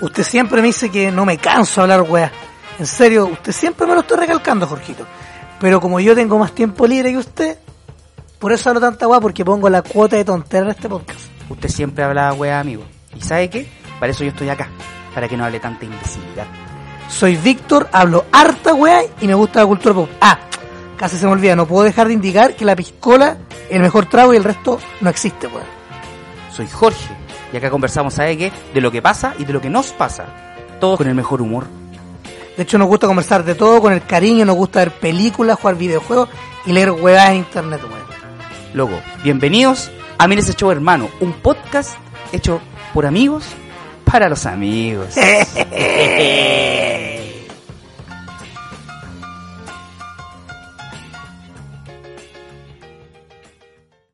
Usted siempre me dice que no me canso de hablar weá. En serio, usted siempre me lo estoy recalcando, Jorgito. Pero como yo tengo más tiempo libre que usted, por eso hablo tanta weá, porque pongo la cuota de tontera en este podcast. Usted siempre habla weá, amigo. ¿Y sabe qué? Para eso yo estoy acá. Para que no hable tanta imbecilidad. Soy Víctor, hablo harta weá y me gusta la cultura pop. Ah, casi se me olvida, no puedo dejar de indicar que la piscola es el mejor trago y el resto no existe, weá. Soy Jorge. Y acá conversamos, ¿sabe qué? De lo que pasa y de lo que nos pasa. Todos con el mejor humor. De hecho, nos gusta conversar de todo con el cariño, nos gusta ver películas, jugar videojuegos y leer weá en internet, weá. Loco, bienvenidos a Mire ese show hermano, un podcast hecho por amigos para los amigos.